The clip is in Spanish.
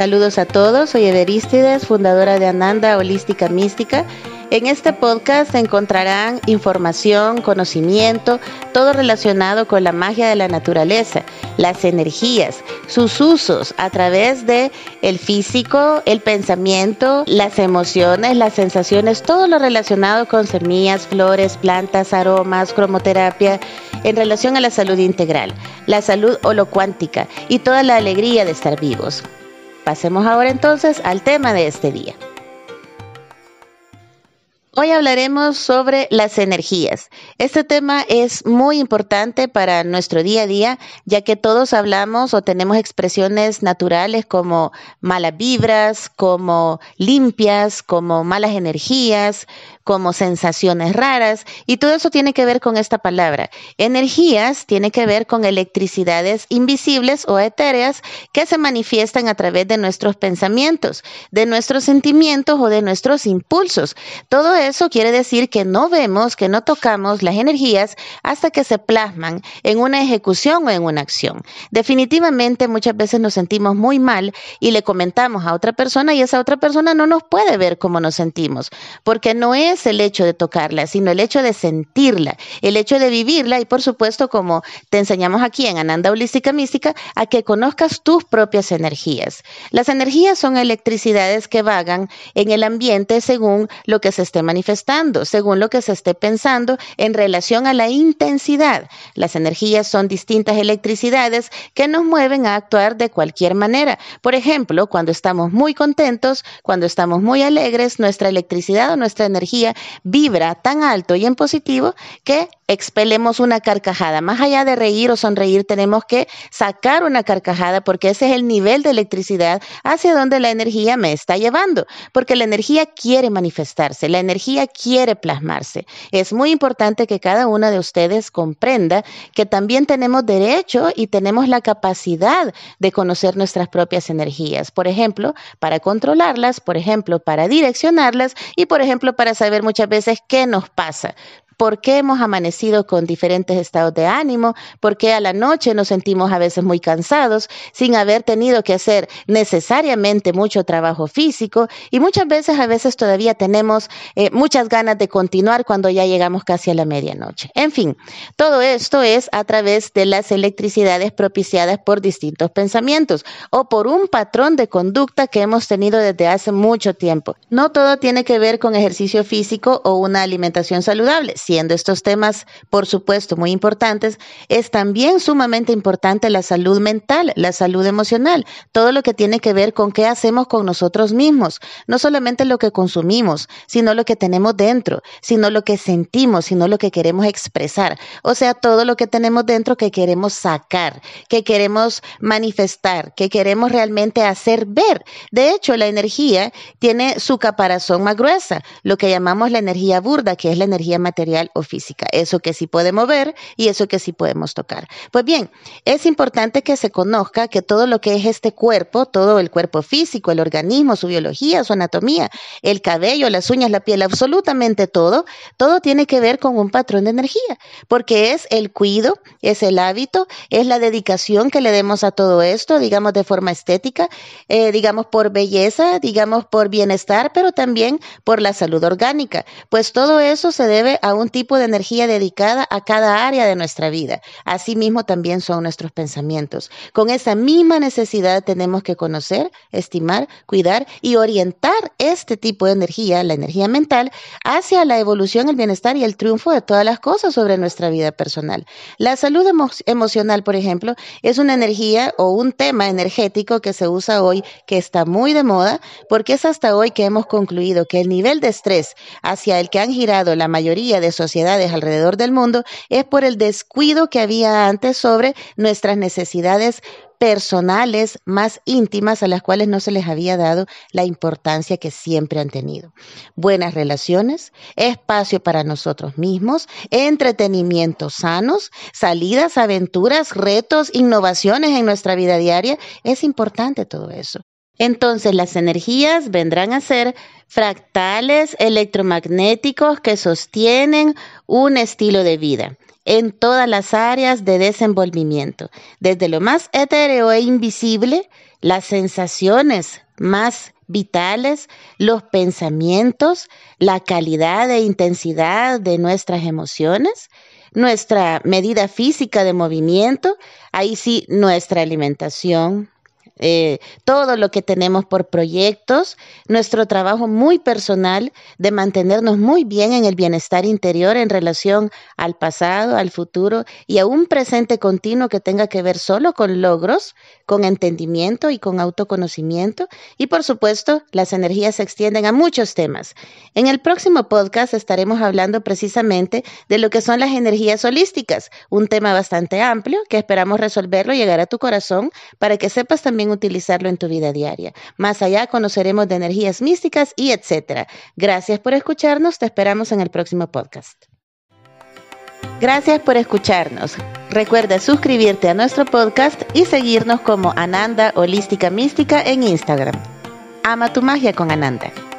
Saludos a todos, soy Everístides, fundadora de Ananda Holística Mística. En este podcast encontrarán información, conocimiento, todo relacionado con la magia de la naturaleza, las energías, sus usos a través de el físico, el pensamiento, las emociones, las sensaciones, todo lo relacionado con semillas, flores, plantas, aromas, cromoterapia, en relación a la salud integral, la salud holocuántica y toda la alegría de estar vivos. Pasemos ahora entonces al tema de este día. Hoy hablaremos sobre las energías. Este tema es muy importante para nuestro día a día, ya que todos hablamos o tenemos expresiones naturales como malas vibras, como limpias, como malas energías, como sensaciones raras, y todo eso tiene que ver con esta palabra. Energías tiene que ver con electricidades invisibles o etéreas que se manifiestan a través de nuestros pensamientos, de nuestros sentimientos o de nuestros impulsos. Todo eso quiere decir que no vemos, que no tocamos las energías hasta que se plasman en una ejecución o en una acción. Definitivamente muchas veces nos sentimos muy mal y le comentamos a otra persona y esa otra persona no nos puede ver cómo nos sentimos, porque no es el hecho de tocarla, sino el hecho de sentirla, el hecho de vivirla y por supuesto como te enseñamos aquí en Ananda Holística Mística, a que conozcas tus propias energías. Las energías son electricidades que vagan en el ambiente según lo que se esté manifestando, según lo que se esté pensando en relación a la intensidad. Las energías son distintas electricidades que nos mueven a actuar de cualquier manera. Por ejemplo, cuando estamos muy contentos, cuando estamos muy alegres, nuestra electricidad o nuestra energía vibra tan alto y en positivo que expelemos una carcajada. Más allá de reír o sonreír, tenemos que sacar una carcajada porque ese es el nivel de electricidad hacia donde la energía me está llevando, porque la energía quiere manifestarse, la energía quiere plasmarse. Es muy importante que cada una de ustedes comprenda que también tenemos derecho y tenemos la capacidad de conocer nuestras propias energías. Por ejemplo, para controlarlas, por ejemplo, para direccionarlas y, por ejemplo, para saber muchas veces qué nos pasa por qué hemos amanecido con diferentes estados de ánimo, por qué a la noche nos sentimos a veces muy cansados sin haber tenido que hacer necesariamente mucho trabajo físico y muchas veces a veces todavía tenemos eh, muchas ganas de continuar cuando ya llegamos casi a la medianoche. En fin, todo esto es a través de las electricidades propiciadas por distintos pensamientos o por un patrón de conducta que hemos tenido desde hace mucho tiempo. No todo tiene que ver con ejercicio físico o una alimentación saludable siendo estos temas, por supuesto, muy importantes, es también sumamente importante la salud mental, la salud emocional, todo lo que tiene que ver con qué hacemos con nosotros mismos, no solamente lo que consumimos, sino lo que tenemos dentro, sino lo que sentimos, sino lo que queremos expresar, o sea, todo lo que tenemos dentro que queremos sacar, que queremos manifestar, que queremos realmente hacer ver. De hecho, la energía tiene su caparazón más gruesa, lo que llamamos la energía burda, que es la energía material o física, eso que sí podemos ver y eso que sí podemos tocar. Pues bien, es importante que se conozca que todo lo que es este cuerpo, todo el cuerpo físico, el organismo, su biología, su anatomía, el cabello, las uñas, la piel, absolutamente todo, todo tiene que ver con un patrón de energía, porque es el cuido, es el hábito, es la dedicación que le demos a todo esto, digamos de forma estética, eh, digamos por belleza, digamos por bienestar, pero también por la salud orgánica, pues todo eso se debe a un tipo de energía dedicada a cada área de nuestra vida. Asimismo también son nuestros pensamientos. Con esa misma necesidad tenemos que conocer, estimar, cuidar y orientar este tipo de energía, la energía mental, hacia la evolución, el bienestar y el triunfo de todas las cosas sobre nuestra vida personal. La salud emocional, por ejemplo, es una energía o un tema energético que se usa hoy, que está muy de moda, porque es hasta hoy que hemos concluido que el nivel de estrés hacia el que han girado la mayoría de sociedades alrededor del mundo es por el descuido que había antes sobre nuestras necesidades personales más íntimas a las cuales no se les había dado la importancia que siempre han tenido. Buenas relaciones, espacio para nosotros mismos, entretenimientos sanos, salidas, aventuras, retos, innovaciones en nuestra vida diaria. Es importante todo eso. Entonces las energías vendrán a ser fractales electromagnéticos que sostienen un estilo de vida en todas las áreas de desenvolvimiento, desde lo más etéreo e invisible las sensaciones más vitales, los pensamientos, la calidad e intensidad de nuestras emociones, nuestra medida física de movimiento, ahí sí nuestra alimentación, eh, todo lo que tenemos por proyectos, nuestro trabajo muy personal de mantenernos muy bien en el bienestar interior en relación al pasado, al futuro y a un presente continuo que tenga que ver solo con logros, con entendimiento y con autoconocimiento. Y por supuesto, las energías se extienden a muchos temas. En el próximo podcast estaremos hablando precisamente de lo que son las energías holísticas, un tema bastante amplio que esperamos resolverlo llegar a tu corazón para que sepas utilizarlo en tu vida diaria. Más allá conoceremos de energías místicas y etcétera. Gracias por escucharnos, te esperamos en el próximo podcast. Gracias por escucharnos. Recuerda suscribirte a nuestro podcast y seguirnos como Ananda Holística Mística en Instagram. Ama tu magia con Ananda.